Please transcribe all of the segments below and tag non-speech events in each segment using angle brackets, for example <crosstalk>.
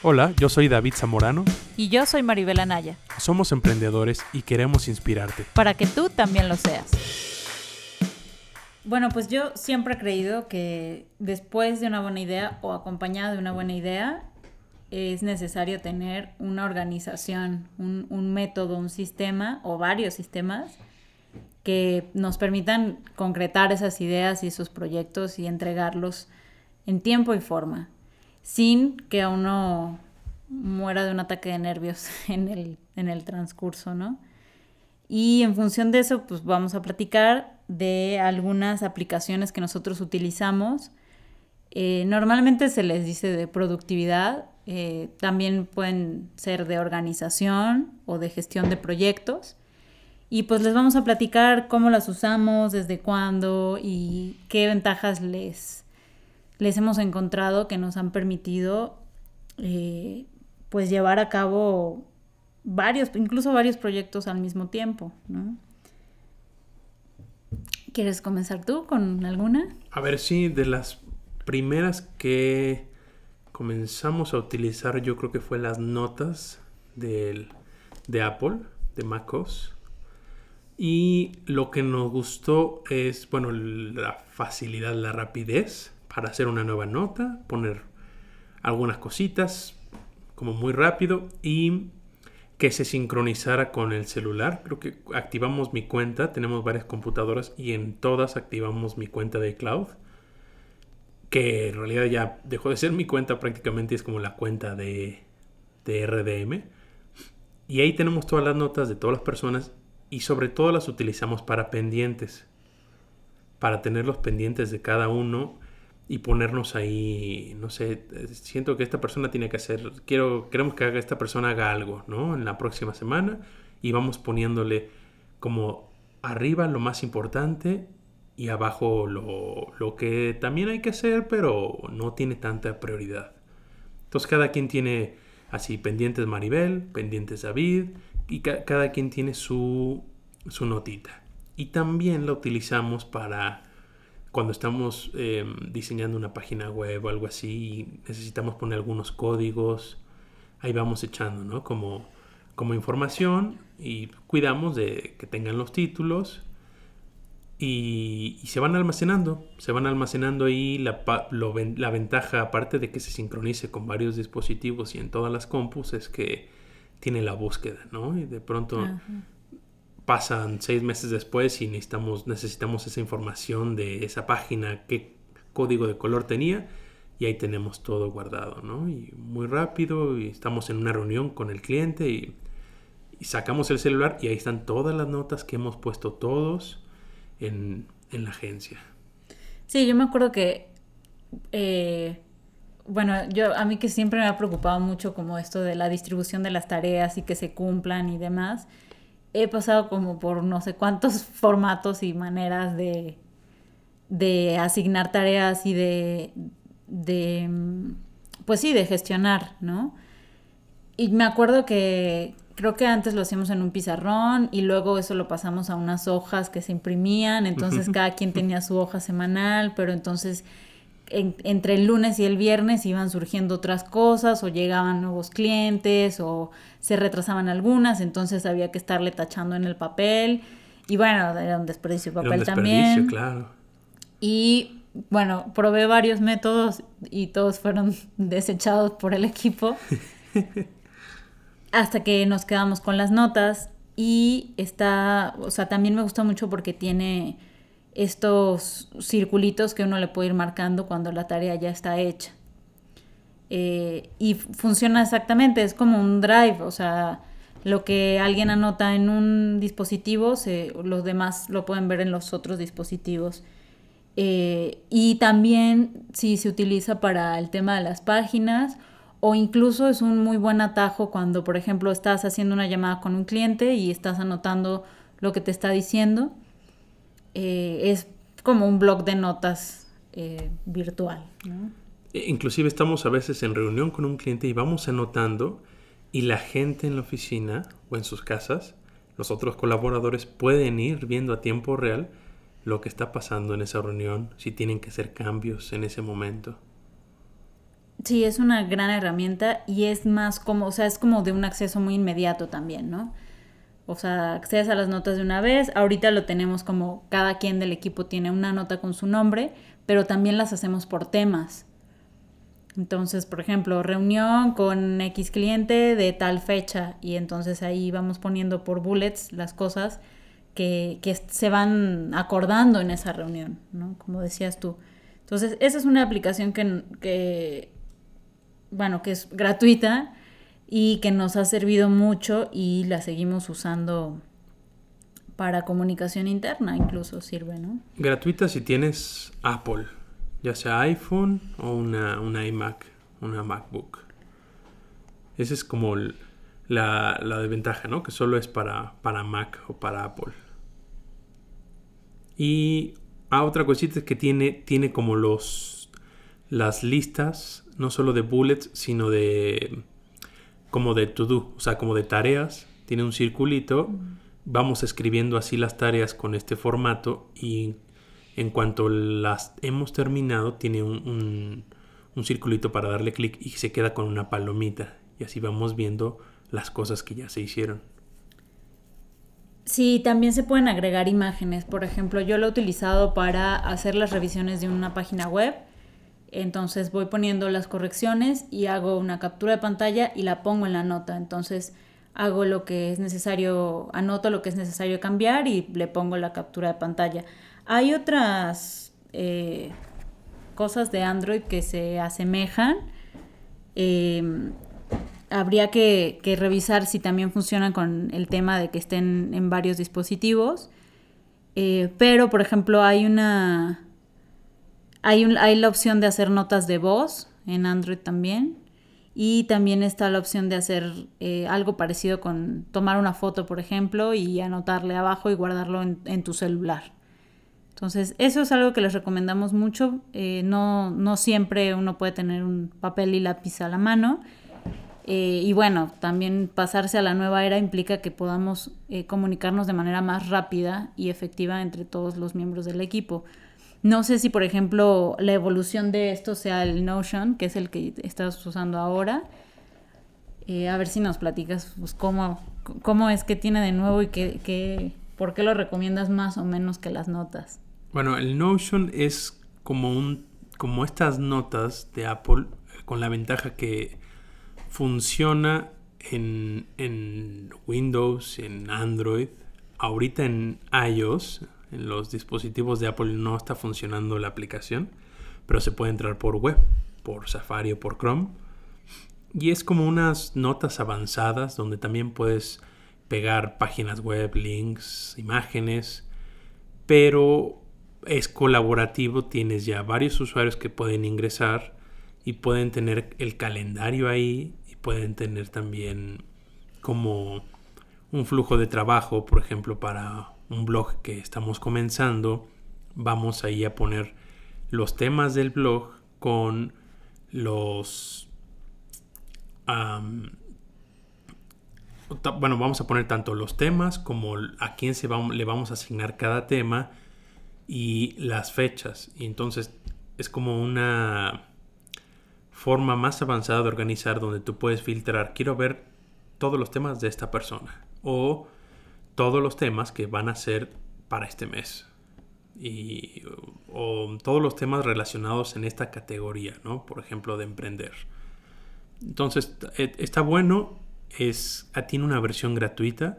Hola, yo soy David Zamorano. Y yo soy Maribel Anaya. Somos emprendedores y queremos inspirarte. Para que tú también lo seas. Bueno, pues yo siempre he creído que después de una buena idea o acompañada de una buena idea, es necesario tener una organización, un, un método, un sistema o varios sistemas que nos permitan concretar esas ideas y esos proyectos y entregarlos en tiempo y forma sin que uno muera de un ataque de nervios <laughs> en el, en el transcurso, ¿no? Y en función de eso, pues vamos a platicar de algunas aplicaciones que nosotros utilizamos. Eh, normalmente se les dice de productividad, eh, también pueden ser de organización o de gestión de proyectos. Y pues les vamos a platicar cómo las usamos, desde cuándo y qué ventajas les, les hemos encontrado que nos han permitido eh, pues llevar a cabo varios, incluso varios proyectos al mismo tiempo. ¿Quieres comenzar tú con alguna? A ver, sí, de las primeras que comenzamos a utilizar, yo creo que fue las notas del, de Apple, de MacOS. Y lo que nos gustó es, bueno, la facilidad, la rapidez para hacer una nueva nota, poner algunas cositas como muy rápido y que se sincronizara con el celular. Creo que activamos mi cuenta, tenemos varias computadoras y en todas activamos mi cuenta de cloud, que en realidad ya dejó de ser mi cuenta, prácticamente es como la cuenta de, de RDM. Y ahí tenemos todas las notas de todas las personas y sobre todo las utilizamos para pendientes, para tener los pendientes de cada uno y ponernos ahí, no sé, siento que esta persona tiene que hacer, quiero, queremos que esta persona haga algo, ¿no? En la próxima semana y vamos poniéndole como arriba lo más importante y abajo lo, lo que también hay que hacer, pero no tiene tanta prioridad. Entonces cada quien tiene así pendientes Maribel, pendientes David y cada quien tiene su, su notita. Y también la utilizamos para cuando estamos em, diseñando una página web o algo así necesitamos poner algunos códigos, ahí vamos echando, ¿no? Como, como información y cuidamos de que tengan los títulos y, se van almacenando, se van almacenando ahí la, la ventaja, aparte de que se sincronice con varios dispositivos y en todas las compus, es que tiene la búsqueda, ¿no? Y de pronto pasan seis meses después y necesitamos, necesitamos esa información de esa página, qué código de color tenía y ahí tenemos todo guardado, ¿no? Y muy rápido y estamos en una reunión con el cliente y, sacamos el celular y ahí están todas las notas que hemos puesto todos en, la agencia. Sí, yo me acuerdo que, eh, bueno, yo a mí que siempre me ha preocupado mucho como esto de la distribución de las tareas y que se cumplan y demás he pasado como por no sé cuántos <laughs> formatos y maneras de, de asignar tareas y de, de, pues sí, de gestionar, ¿no? Y me acuerdo que creo que antes lo hacíamos en un pizarrón y luego eso lo pasamos a unas hojas que se imprimían, entonces cada quien tenía su hoja semanal, pero entonces entre el lunes y el viernes iban surgiendo otras cosas o llegaban nuevos clientes o se retrasaban algunas, entonces había que estarle tachando en el papel y bueno, era un desperdicio de papel también. Claro. Y bueno, probé varios métodos y todos fueron <laughs> desechados por el equipo <laughs> hasta que nos quedamos con las notas y está, o sea, también me gusta mucho porque tiene estos circulitos que uno le puede ir marcando cuando la tarea ya está hecha. Eh, y funciona exactamente, es como un drive, o sea, lo que alguien anota en un dispositivo, los demás lo pueden ver en los otros dispositivos. Eh, y también si se utiliza para el tema de las páginas o incluso es un muy buen atajo cuando, por ejemplo, estás haciendo una llamada con un cliente y estás anotando lo que te está diciendo eh, es como un blog de notas eh, virtual. E, inclusive estamos a veces en reunión con un cliente y vamos anotando y la gente en la oficina o en sus casas, los otros colaboradores pueden ir viendo a tiempo real lo que está pasando en esa reunión, si tienen que hacer cambios en ese momento. Sí, es una gran herramienta y es más como, o sea, es como de un acceso muy inmediato también, ¿no? O sea, accedes a las notas de una vez. Ahorita lo tenemos como cada quien del equipo tiene una nota con su nombre, pero también las hacemos por temas. Entonces, por ejemplo, reunión con X cliente de tal fecha y entonces ahí vamos poniendo por bullets las cosas que, se van acordando en esa reunión, ¿no? Como decías tú. Entonces, esa es una aplicación que, que bueno, que es gratuita y que nos ha servido mucho y la seguimos usando para comunicación interna, incluso sirve, ¿no? Gratuita si tienes Apple, ya sea iPhone o una, una iMac, una MacBook. Esa es como la, la desventaja, ¿no? Que solo es para, para Mac o para Apple. Y ah, otra cosita es que tiene, tiene como los las listas, no solo de bullets, sino de como de to do, o sea, como de tareas. Tiene un circulito. Vamos escribiendo así las tareas con este formato y en cuanto las hemos terminado, tiene un, un, circulito para darle clic y se queda con una palomita. Y así vamos viendo las cosas que ya se hicieron. Sí, también se pueden agregar imágenes. Por ejemplo, yo lo he utilizado para hacer las revisiones de una página web entonces voy poniendo las correcciones y hago una captura de pantalla y la pongo en la nota. Entonces hago lo que es necesario, anoto lo que es necesario cambiar y le pongo la captura de pantalla. Hay otras eh, cosas de Android que se asemejan. Em, habría que, revisar si también funcionan con el tema de que estén en varios dispositivos. Eh, pero, por ejemplo, hay una hay, la opción de hacer notas de voz en Android también. Y también está la opción de hacer eh, algo parecido con tomar una foto, por ejemplo, y anotarle abajo y guardarlo en, tu celular. Entonces, eso es algo que les recomendamos mucho. Eh, no, no, siempre uno puede tener un papel y lápiz a la mano. Eh, y bueno, también pasarse a la nueva era implica que podamos comunicarnos de manera más rápida y efectiva entre todos los miembros del equipo. No sé si, por ejemplo, la evolución de esto sea el Notion, que es el que estás usando ahora. Eh, a ver si nos platicas pues, cómo, cómo es que tiene de nuevo y qué, por qué lo recomiendas más o menos que las notas. Bueno, el Notion es como, un, como estas notas de Apple, con la ventaja que funciona en, en Windows, en Android, ahorita en iOS, en los dispositivos de Apple no está funcionando la aplicación, pero se puede entrar por web, por Safari o por Chrome. Y es como unas notas avanzadas donde también puedes pegar páginas web, links, imágenes, pero es colaborativo, tienes ya varios usuarios que pueden ingresar y pueden tener el calendario ahí y pueden tener también como un flujo de trabajo, por ejemplo, para un blog que estamos comenzando, vamos ahí a poner los temas del blog con los... bueno, vamos a poner tanto los temas como a quién se le vamos a asignar cada tema y las fechas. Y entonces es como una forma más avanzada de organizar donde tú puedes filtrar, quiero ver todos los temas de esta persona. O todos los temas que van a ser para este mes. Y, o todos los temas relacionados en esta categoría, ¿no? Por ejemplo, de emprender. Entonces, e, está bueno, es, ah, tiene una versión gratuita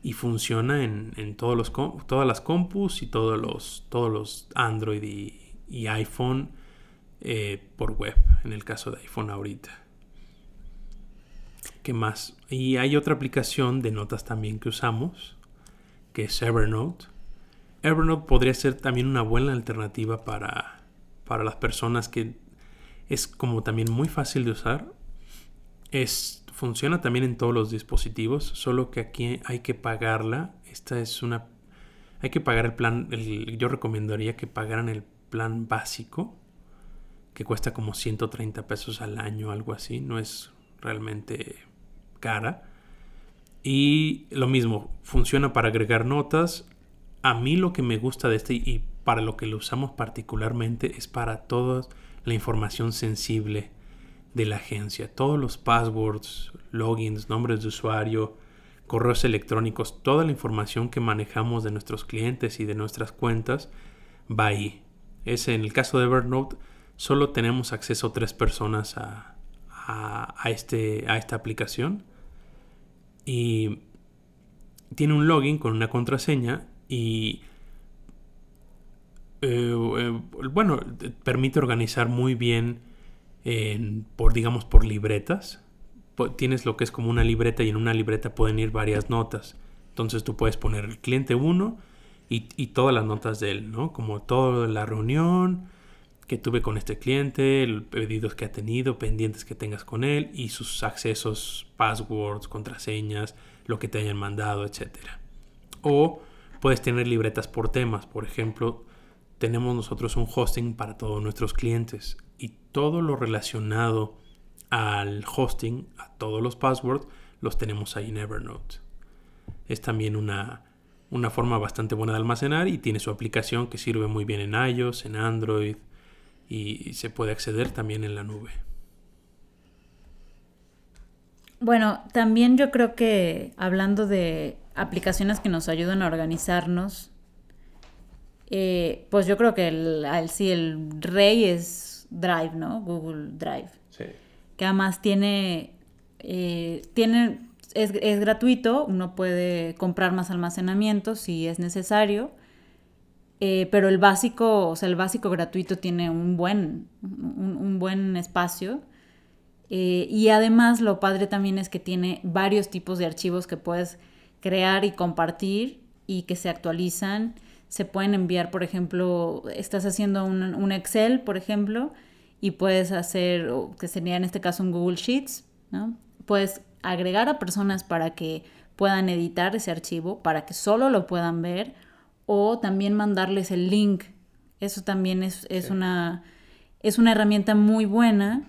y funciona en, todos los, todas las compus y todos los, todos los Android y, iPhone eh, por web, en el caso de iPhone ahorita. ¿Qué más? Y hay otra aplicación de notas también que usamos, que es Evernote. Evernote podría ser también una buena alternativa para, para las personas que es como también muy fácil de usar. Es, funciona también en todos los dispositivos, solo que aquí hay que pagarla. Esta es una... Hay que pagar el plan, yo recomendaría que pagaran el plan básico, que cuesta como 130 pesos al año, algo así. No es realmente cara. Y lo mismo, funciona para agregar notas. A mí lo que me gusta de este y para lo que lo usamos particularmente es para toda la información sensible de la agencia. Todos los passwords, logins, nombres de usuario, correos electrónicos, toda la información que manejamos de nuestros clientes y de nuestras cuentas va ahí. Es en el caso de Evernote, solo tenemos acceso tres personas a, a, este, a esta aplicación. Y tiene un login con una contraseña y eh, eh, bueno, permite organizar muy bien por digamos por libretas. Tienes lo que es como una libreta y en una libreta pueden ir varias notas. Entonces tú puedes poner el cliente 1 y, y, todas las notas de él, ¿no? Como toda la reunión que tuve con este cliente, los pedidos que ha tenido, pendientes que tengas con él y sus accesos, passwords, contraseñas, lo que te hayan mandado, etc. O puedes tener libretas por temas. Por ejemplo, tenemos nosotros un hosting para todos nuestros clientes y todo lo relacionado al hosting, a todos los passwords, los tenemos ahí en Evernote. Es también una, una forma bastante buena de almacenar y tiene su aplicación que sirve muy bien en iOS, en Android y se puede acceder también en la nube. Bueno, también yo creo que hablando de aplicaciones que nos ayudan a organizarnos, eh, pues yo creo que el, sí, el rey es Drive, ¿no? Google Drive. Sí. Que además tiene, eh, tiene es, es, gratuito, uno puede comprar más almacenamiento si es necesario, eh, pero el básico, o sea, el básico gratuito tiene un buen, un, buen espacio. y además lo padre también es que tiene varios tipos de archivos que puedes crear y compartir y que se actualizan se pueden enviar, por ejemplo, estás haciendo un, Excel, por ejemplo, y puedes hacer, que sería en este caso un Google Sheets, ¿no? Puedes agregar a personas para que puedan editar ese archivo, para que solo lo puedan ver, o también mandarles el link. Eso también es, una, es una herramienta muy buena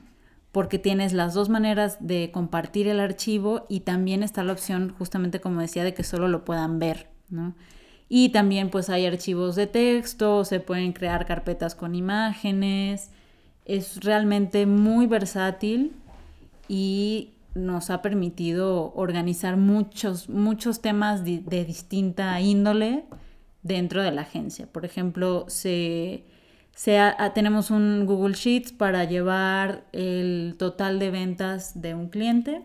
porque tienes las dos maneras de compartir el archivo y también está la opción, justamente como decía, de que solo lo puedan ver, ¿no? Y también pues hay archivos de texto, se pueden crear carpetas con imágenes. Es realmente muy versátil y nos ha permitido organizar muchos, muchos temas de, distinta índole dentro de la agencia. Por ejemplo, se, tenemos un Google Sheets para llevar el total de ventas de un cliente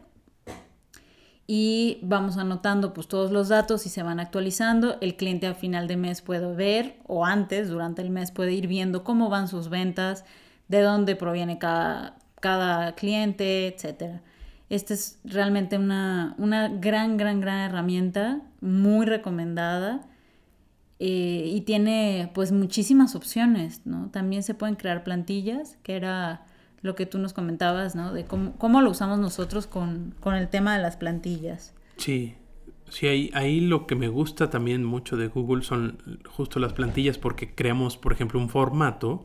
y vamos anotando pues todos los datos y se van actualizando. El cliente a final de mes puede ver o antes, durante el mes puede ir viendo cómo van sus ventas, de dónde proviene cada, cada cliente, etc. Esta es realmente una, gran, gran, gran herramienta, muy recomendada. Eh, y tiene pues muchísimas opciones, ¿no? También se pueden crear plantillas, que era lo que tú nos comentabas, ¿no? De cómo, lo usamos nosotros con, el tema de las plantillas. Sí, sí, ahí, ahí lo que me gusta también mucho de Google son justo las plantillas porque creamos, por ejemplo, un formato,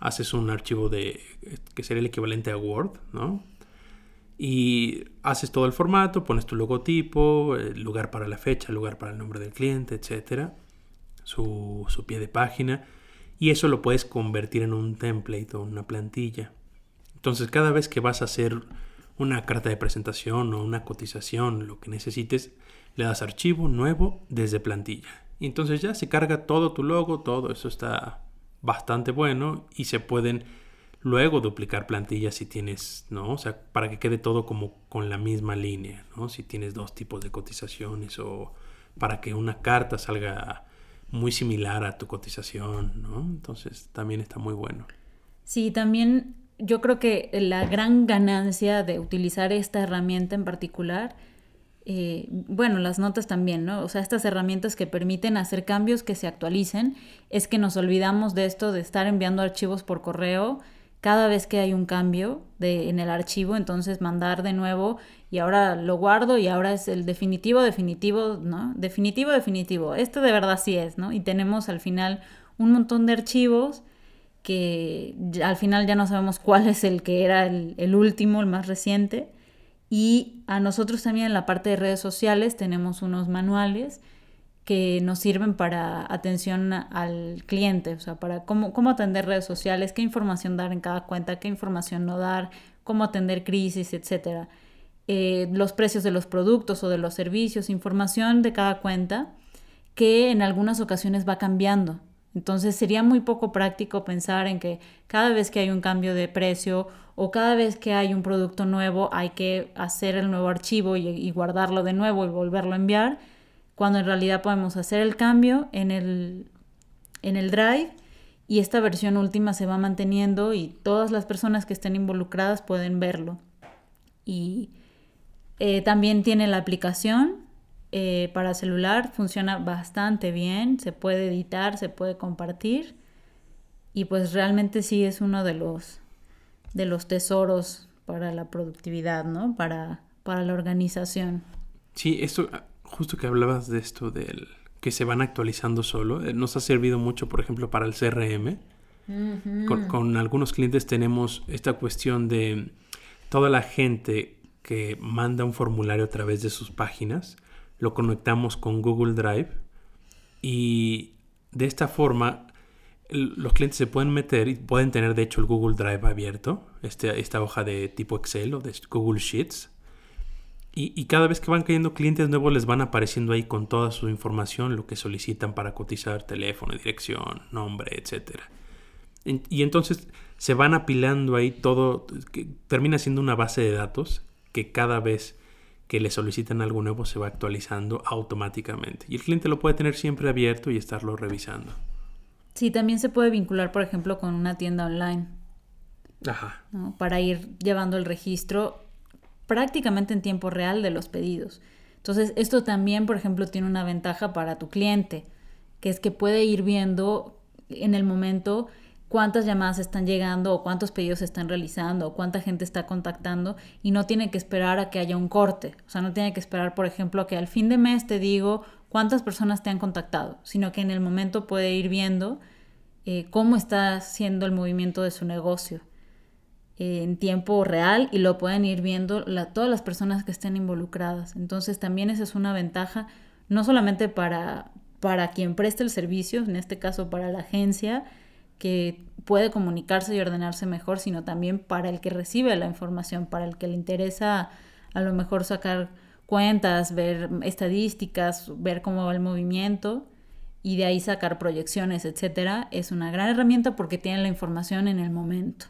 haces un archivo de que sería el equivalente a Word, ¿no? Y haces todo el formato, pones tu logotipo, lugar para la fecha, lugar para el nombre del cliente, etcétera, su, su pie de página, y eso lo puedes convertir en un template o una plantilla. Entonces, cada vez que vas a hacer una carta de presentación o una cotización, lo que necesites, le das archivo nuevo desde plantilla. Y entonces ya se carga todo tu logo, todo eso está bastante bueno y se pueden luego duplicar plantillas si tienes, ¿no? O sea, para que quede todo como con la misma línea, ¿no? Si tienes dos tipos de cotizaciones o para que una carta salga muy similar a tu cotización, ¿no? Entonces también está muy bueno. Sí, también yo creo que la gran ganancia de utilizar esta herramienta en particular, eh, bueno, las notas también, ¿no? O sea, estas herramientas que permiten hacer cambios que se actualicen, es que nos olvidamos de esto de estar enviando archivos por correo cada vez que hay un cambio de, en el archivo, entonces mandar de nuevo y ahora lo guardo y ahora es el definitivo, definitivo, ¿no? Definitivo, definitivo. Esto de verdad sí es, ¿no? Y tenemos al final un montón de archivos que al final ya no sabemos cuál es el que era el, último, el más reciente. Y a nosotros también en la parte de redes sociales tenemos unos manuales que nos sirven para atención al cliente, o sea, para cómo, cómo atender redes sociales, qué información dar en cada cuenta, qué información no dar, cómo atender crisis, etcétera. Eh, los precios de los productos o de los servicios, información de cada cuenta que en algunas ocasiones va cambiando. Entonces sería muy poco práctico pensar en que cada vez que hay un cambio de precio o cada vez que hay un producto nuevo hay que hacer el nuevo archivo y, guardarlo de nuevo y volverlo a enviar, cuando en realidad podemos hacer el cambio en el, en el drive y esta versión última se va manteniendo y todas las personas que estén involucradas pueden verlo. Y eh, también tiene la aplicación eh, para celular funciona bastante bien, se puede editar, se puede compartir y pues realmente sí es uno de los, de los tesoros para la productividad, ¿no? Para, para la organización. Sí, esto, justo que hablabas de esto del que se van actualizando solo, eh, nos ha servido mucho, por ejemplo, para el CRM. con, con, algunos clientes tenemos esta cuestión de toda la gente que manda un formulario a través de sus páginas lo conectamos con Google Drive y de esta forma los clientes se pueden meter y pueden tener de hecho el Google Drive abierto, este, esta hoja de tipo Excel o de Google Sheets. Y, cada vez que van cayendo clientes nuevos les van apareciendo ahí con toda su información, lo que solicitan para cotizar, teléfono, dirección, nombre, etc. Y entonces se van apilando ahí todo, que termina siendo una base de datos que cada vez que le solicitan algo nuevo se va actualizando automáticamente. Y el cliente lo puede tener siempre abierto y estarlo revisando. Sí, también se puede vincular, por ejemplo, con una tienda online. Ajá. Para ir llevando el registro prácticamente en tiempo real de los pedidos. Entonces, esto también, por ejemplo, tiene una ventaja para tu cliente, que es que puede ir viendo en el momento cuántas llamadas están llegando o cuántos pedidos se están realizando o cuánta gente está contactando y no tiene que esperar a que haya un corte. O sea, no tiene que esperar, por ejemplo, a que al fin de mes te digo cuántas personas te han contactado, sino que en el momento puede ir viendo eh, cómo está siendo el movimiento de su negocio en tiempo real y lo pueden ir viendo todas las personas que estén involucradas. Entonces también esa es una ventaja, no solamente para, para quien preste el servicio, en este caso para la agencia, que puede comunicarse y ordenarse mejor, sino también para el que recibe la información, para el que le interesa a lo mejor sacar cuentas, ver estadísticas, ver cómo va el movimiento y de ahí sacar proyecciones, etcétera, es una gran herramienta porque tiene la información en el momento.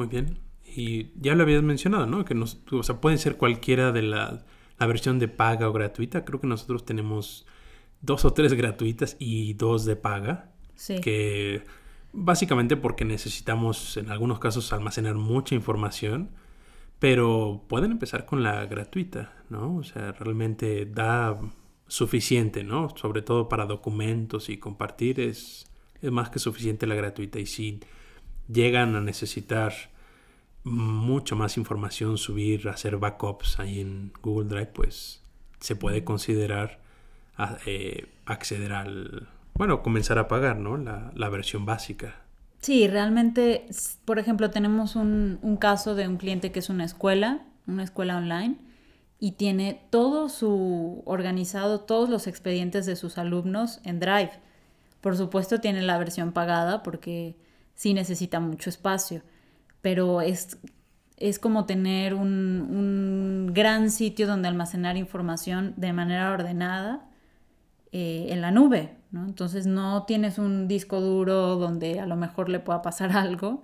Muy bien. Y ya lo habías mencionado, ¿no? Que nos, o sea, puede ser cualquiera de la, la versión de paga o gratuita. Creo que nosotros tenemos dos o tres gratuitas y dos de paga. Que básicamente porque necesitamos en algunos casos almacenar mucha información, pero pueden empezar con la gratuita, ¿no? O sea, realmente da suficiente, ¿no? Sobre todo para documentos y compartir es, es más que suficiente la gratuita. Y si llegan a necesitar mucho más información, subir, hacer backups ahí en Google Drive, pues se puede considerar eh, acceder al, bueno, comenzar a pagar, ¿no? La, versión básica. Sí, realmente, por ejemplo, tenemos un, caso de un cliente que es una escuela, una escuela online, y tiene todo su organizado, todos los expedientes de sus alumnos en Drive. Por supuesto, tiene la versión pagada porque sí necesita mucho espacio, pero es, es como tener un, un gran sitio donde almacenar información de manera ordenada eh, en la nube, ¿no? Entonces no tienes un disco duro donde a lo mejor le pueda pasar <laughs> algo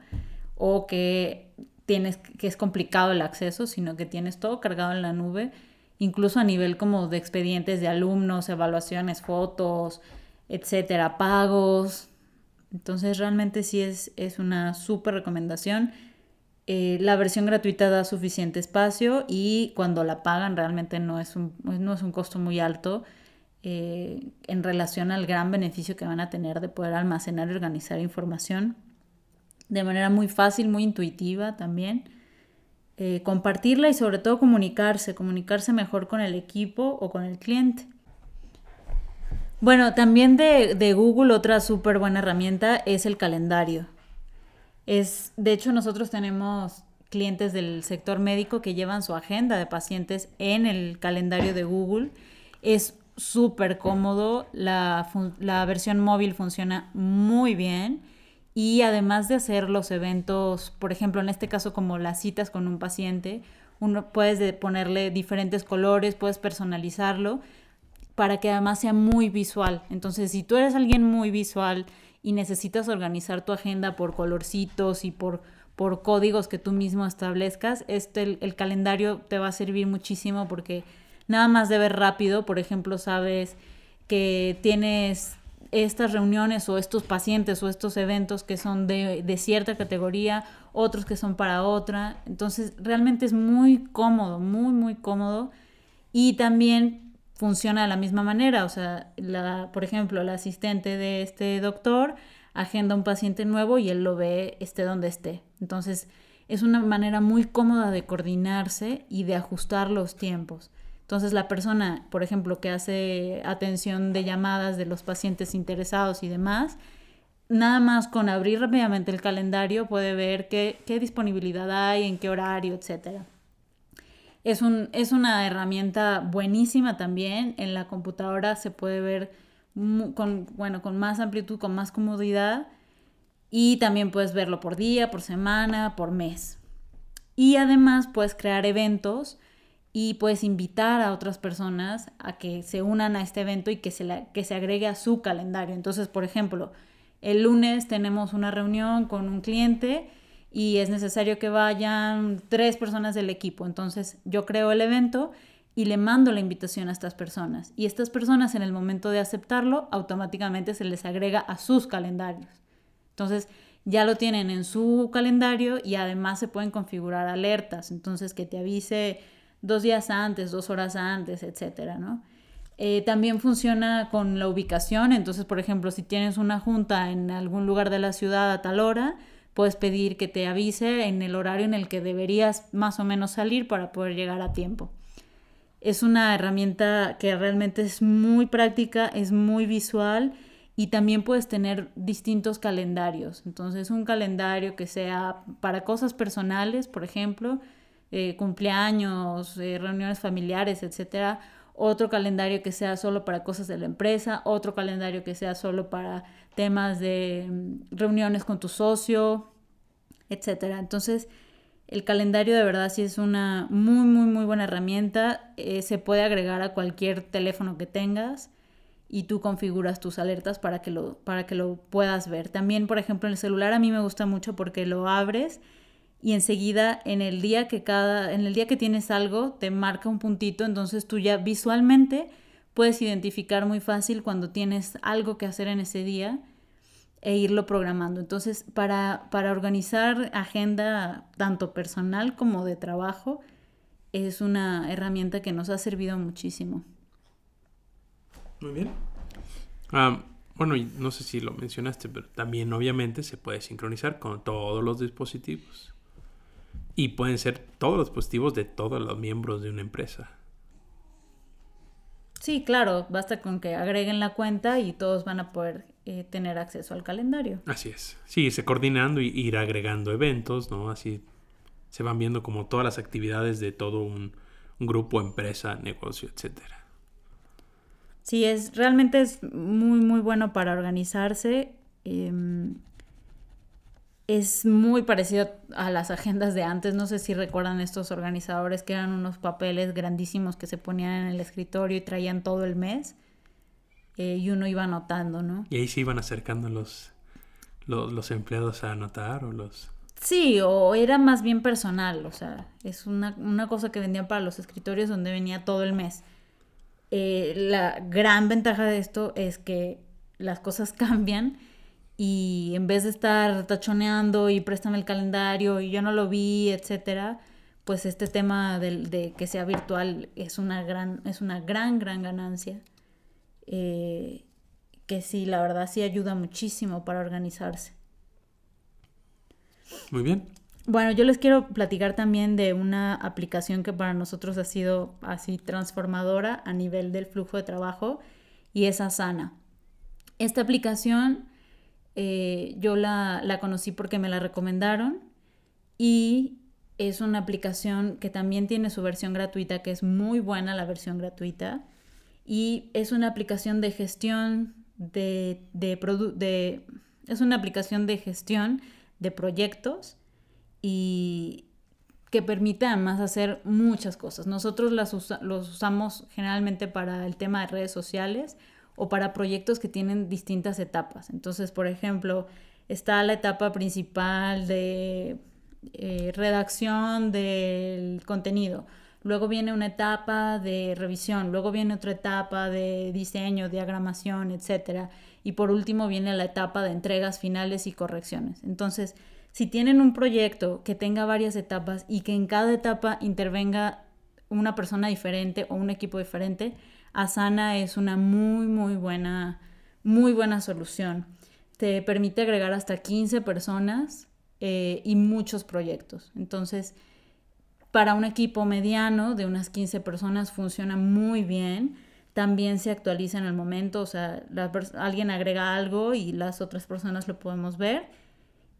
o que tienes que es complicado el acceso, sino que tienes todo cargado en la nube, incluso a nivel como de expedientes de alumnos, evaluaciones, fotos, etcétera, pagos. Entonces realmente sí es, es una súper recomendación. Eh, la versión gratuita da suficiente espacio y cuando la pagan realmente no es un, no es un costo muy alto eh, en relación al gran beneficio que van a tener de poder almacenar y organizar información de manera muy fácil, muy intuitiva también. Eh, compartirla y sobre todo comunicarse, comunicarse mejor con el equipo o con el cliente. Bueno, también de, de Google otra súper buena herramienta es el calendario. Es, de hecho, nosotros tenemos clientes del sector médico que llevan su agenda de pacientes en el calendario de Google. Es súper cómodo, la, versión móvil funciona muy bien Y además de hacer los eventos, por ejemplo, en este caso como las citas con un paciente, uno puedes ponerle diferentes colores, puedes personalizarlo para que además sea muy visual. Entonces, si tú eres alguien muy visual y necesitas organizar tu agenda por colorcitos y por, por códigos que tú mismo establezcas, este, el, calendario te va a servir muchísimo porque nada más de ver rápido, por ejemplo, sabes que tienes estas reuniones o estos pacientes o estos eventos que son de, de, cierta categoría, otros que son para otra. Entonces, realmente es muy cómodo, muy, muy cómodo. Y también funciona de la misma manera. O sea, la, por ejemplo, la asistente de este doctor agenda un paciente nuevo y él lo ve esté donde esté. Entonces, es una manera muy cómoda de coordinarse y de ajustar los tiempos. Entonces la persona, por ejemplo, que hace atención de llamadas de los pacientes interesados y demás, nada más con abrir rápidamente el calendario puede ver qué, disponibilidad hay, en qué horario, etc. Es, un, es una herramienta buenísima también. En la computadora se puede ver con, bueno, con más amplitud, con más comodidad. Y también puedes verlo por día, por semana, por mes. Y además puedes crear eventos y puedes invitar a otras personas a que se unan a este evento y que se, que se agregue a su calendario. Entonces, por ejemplo, el lunes tenemos una reunión con un cliente y es necesario que vayan tres personas del equipo. Entonces, yo creo el evento y le mando la invitación a estas personas. Y estas personas en el momento de aceptarlo, automáticamente se les agrega a sus calendarios. Entonces, ya lo tienen en su calendario y además se pueden configurar alertas. Entonces, que te avise dos días antes, dos horas antes, etcétera, ¿no? Eh, también funciona con la ubicación, entonces, por ejemplo, si tienes una junta en algún lugar de la ciudad a tal hora, puedes pedir que te avise en el horario en el que deberías más o menos salir para poder llegar a tiempo. Es una herramienta que realmente es muy práctica, es muy visual y también puedes tener distintos calendarios. Entonces, un calendario que sea para cosas personales, por ejemplo, eh, cumpleaños, eh, reuniones familiares, etcétera. Otro calendario que sea solo para cosas de la empresa, otro calendario que sea solo para temas de mm, reuniones con tu socio, etcétera. Entonces, el calendario de verdad sí es una muy, muy, muy buena herramienta. Eh, se puede agregar a cualquier teléfono que tengas y tú configuras tus alertas para que, lo, para que lo puedas ver. También, por ejemplo, en el celular a mí me gusta mucho porque lo abres y enseguida en el día que cada en el día que tienes algo te marca un puntito, entonces tú ya visualmente puedes identificar muy fácil cuando tienes algo que hacer en ese día e irlo programando. Entonces, para, para organizar agenda tanto personal como de trabajo, es una herramienta que nos ha servido muchísimo. Muy bien. Ah, bueno, no sé si lo mencionaste, pero también obviamente se puede sincronizar con todos los dispositivos. Y pueden ser todos los dispositivos de todos los miembros de una empresa. Sí, claro, basta con que agreguen la cuenta y todos van a poder eh, tener acceso al calendario. Así es. Sí, se coordinando y ir agregando eventos, ¿no? Así se van viendo como todas las actividades de todo un, grupo, empresa, negocio, etcétera. Sí, es, realmente es muy, muy bueno para organizarse. Em, es muy parecido a las agendas de antes. No sé si recuerdan estos organizadores que eran unos papeles grandísimos que se ponían en el escritorio y traían todo el mes. Eh, y uno iba anotando, ¿no? Y ahí se iban acercando los, los, empleados a anotar o los... Sí, o era más bien personal, o sea, es una, una cosa que vendían para los escritorios donde venía todo el mes. Eh, la gran ventaja de esto es que las cosas <laughs> cambian y en vez de estar tachoneando y préstame el calendario y yo no lo vi, etcétera, pues este tema de, que sea virtual es una gran, es una gran, gran ganancia. Eh, que sí, la verdad sí ayuda muchísimo para organizarse. Muy bien. Bueno, yo les quiero platicar también de una aplicación que para nosotros ha sido así transformadora a nivel del flujo de trabajo y es Asana. Esta aplicación eh, yo la, conocí porque me la recomendaron y es una aplicación que también tiene su versión gratuita, que es muy buena la versión gratuita. Y es una aplicación de gestión de, de, Es una aplicación de gestión de proyectos y que permite además hacer muchas cosas. Nosotros las los usamos generalmente para el tema de redes sociales o para proyectos que tienen distintas etapas. Entonces, por ejemplo, está la etapa principal de eh, redacción del contenido. Luego viene una etapa de revisión, luego viene otra etapa de diseño, diagramación, etc. Y por último viene la etapa de entregas finales y correcciones. Entonces, si tienen un proyecto que tenga varias etapas y que en cada etapa intervenga una persona diferente o un equipo diferente, Asana es una muy, muy buena, muy buena solución. Te permite agregar hasta 15 personas eh, y muchos proyectos. Entonces, para un equipo mediano de unas 15 personas funciona muy bien. También se actualiza en el momento, o sea, alguien agrega algo y las otras personas lo podemos ver.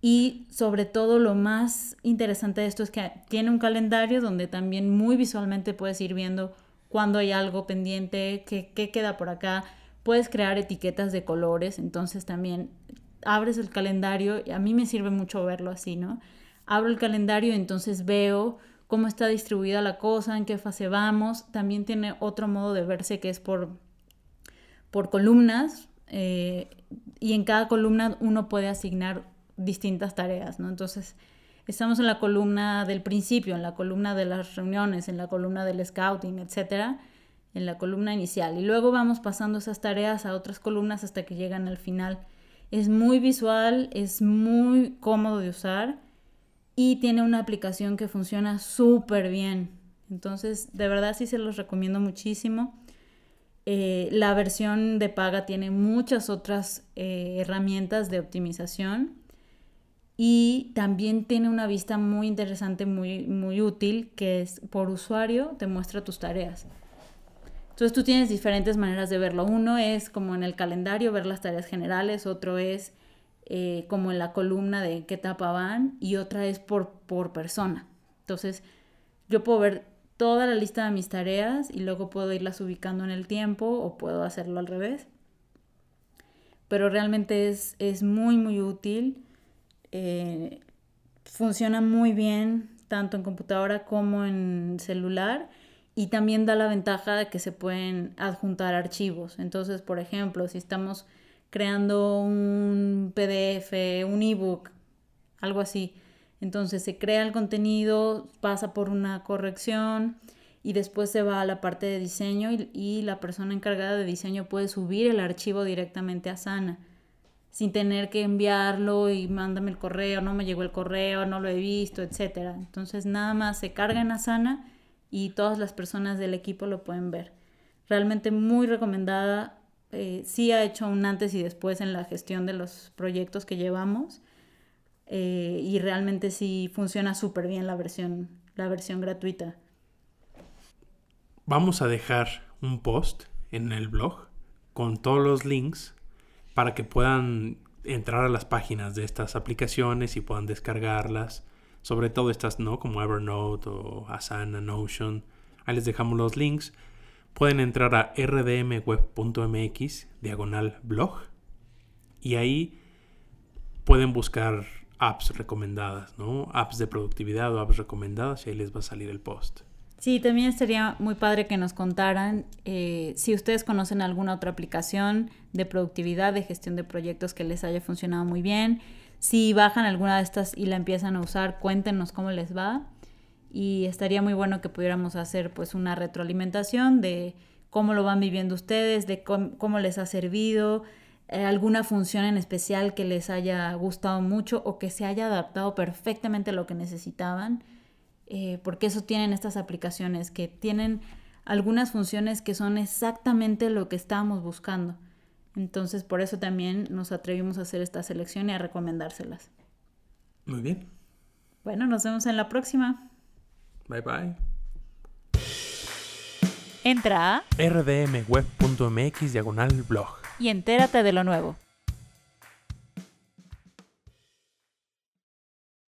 Y sobre todo lo más interesante de esto es que tiene un calendario donde también muy visualmente puedes ir viendo cuando hay algo pendiente, qué, queda por acá. Puedes crear etiquetas de colores, entonces también abres el calendario, y a mí me sirve mucho verlo así, ¿no? Abro el calendario y entonces veo cómo está distribuida la cosa, en qué fase vamos. También tiene otro modo de verse que es por, por columnas eh, y en cada columna uno puede asignar distintas tareas, ¿no? Entonces, estamos en la columna del principio, en la columna de las reuniones, en la columna del scouting, etcétera, en la columna inicial. Y luego vamos pasando esas tareas a otras columnas hasta que llegan al final. Es muy visual, es muy cómodo de usar y tiene una aplicación que funciona súper bien. Entonces, de verdad sí se los recomiendo muchísimo. Eh, la versión de paga tiene muchas otras eh, herramientas de optimización y también tiene una vista muy interesante, muy, muy útil, que es por usuario te muestra tus tareas. Entonces tú tienes diferentes maneras de verlo. Uno es como en el calendario, ver las tareas generales, otro es eh, como en la columna de qué etapa van y otra es por, por persona. Entonces yo puedo ver toda la lista de mis tareas y luego puedo irlas ubicando en el tiempo o puedo hacerlo al revés. Pero realmente es, es muy, muy útil. Eh, funciona muy bien tanto en computadora como en celular y también da la ventaja de que se pueden adjuntar archivos. Entonces, por ejemplo, si estamos creando un PDF, un ebook, algo así, entonces se crea el contenido, pasa por una corrección y después se va a la parte de diseño y, y la persona encargada de diseño puede subir el archivo directamente a Sana sin tener que enviarlo y mándame el correo, no me llegó el correo, no lo he visto, etc. Entonces nada más se carga en Asana y todas las personas del equipo lo pueden ver. Realmente muy recomendada. Eh, sí ha hecho un antes y después en la gestión de los proyectos que llevamos eh, y realmente sí funciona súper bien la versión, la versión gratuita. Vamos a dejar un post en el blog con todos los links para que puedan entrar a las páginas de estas aplicaciones y puedan descargarlas sobre todo estas, ¿no? Como Evernote o Asana, Notion. Ahí les dejamos los links. Pueden entrar a rdmweb.mx, diagonal blog, y ahí pueden buscar apps recomendadas, ¿no? Apps de productividad o apps recomendadas y ahí les va a salir el post. Sí, también sería muy padre que nos contaran eh, si ustedes conocen alguna otra aplicación de productividad, de gestión de proyectos que les haya funcionado muy bien si bajan alguna de estas y la empiezan a usar, cuéntenos cómo les va. Y estaría muy bueno que pudiéramos hacer pues una retroalimentación de cómo lo van viviendo ustedes, de cómo, les ha servido, eh, alguna función en especial que les haya gustado mucho o que se haya adaptado perfectamente a lo que necesitaban. Eh, porque eso tienen estas aplicaciones, que tienen algunas funciones que son exactamente lo que estábamos buscando. Entonces, por eso también nos atrevimos a hacer esta selección y a recomendárselas. Muy bien. Bueno, nos vemos en la próxima. Bye bye. Entra a rdmweb.mx diagonal blog y entérate de lo nuevo.